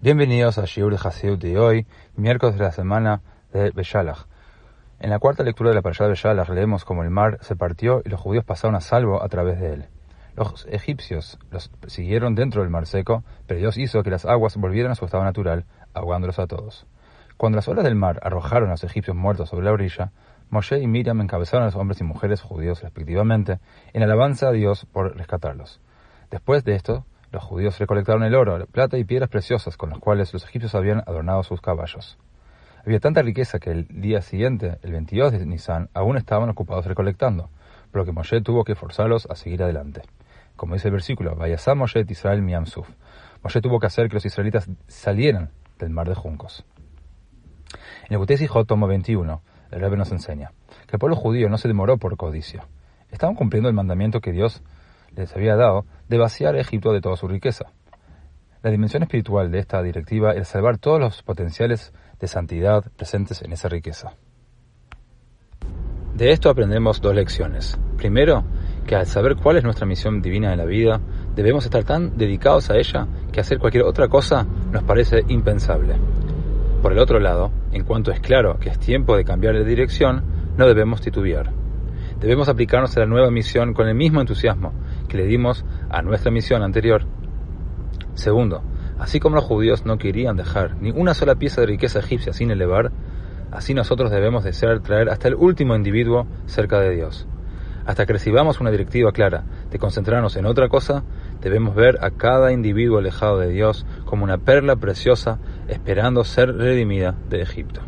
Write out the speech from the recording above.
Bienvenidos a Shiur Hasidut de hoy, miércoles de la semana de Beshalach. En la cuarta lectura de la parashá de Beshalach leemos cómo el mar se partió y los judíos pasaron a salvo a través de él. Los egipcios los siguieron dentro del mar seco, pero Dios hizo que las aguas volvieran a su estado natural, ahogándolos a todos. Cuando las olas del mar arrojaron a los egipcios muertos sobre la orilla, Moshe y Miriam encabezaron a los hombres y mujeres judíos respectivamente en alabanza a Dios por rescatarlos. Después de esto, los judíos recolectaron el oro, la plata y piedras preciosas con las cuales los egipcios habían adornado sus caballos. Había tanta riqueza que el día siguiente, el 22 de Nisan, aún estaban ocupados recolectando, por lo que Moshe tuvo que forzarlos a seguir adelante. Como dice el versículo, Vayasá Moshe Israel Miamsuf. Moshe tuvo que hacer que los israelitas salieran del mar de juncos. En el Butés tomo 21, el Rebbe nos enseña que el pueblo judío no se demoró por codicia. Estaban cumpliendo el mandamiento que Dios les había dado de vaciar a Egipto de toda su riqueza. La dimensión espiritual de esta directiva es salvar todos los potenciales de santidad presentes en esa riqueza. De esto aprendemos dos lecciones. Primero, que al saber cuál es nuestra misión divina en la vida, debemos estar tan dedicados a ella que hacer cualquier otra cosa nos parece impensable. Por el otro lado, en cuanto es claro que es tiempo de cambiar de dirección, no debemos titubear. Debemos aplicarnos a la nueva misión con el mismo entusiasmo que le dimos a nuestra misión anterior. Segundo, así como los judíos no querían dejar ni una sola pieza de riqueza egipcia sin elevar, así nosotros debemos desear traer hasta el último individuo cerca de Dios. Hasta que recibamos una directiva clara de concentrarnos en otra cosa, debemos ver a cada individuo alejado de Dios como una perla preciosa esperando ser redimida de Egipto.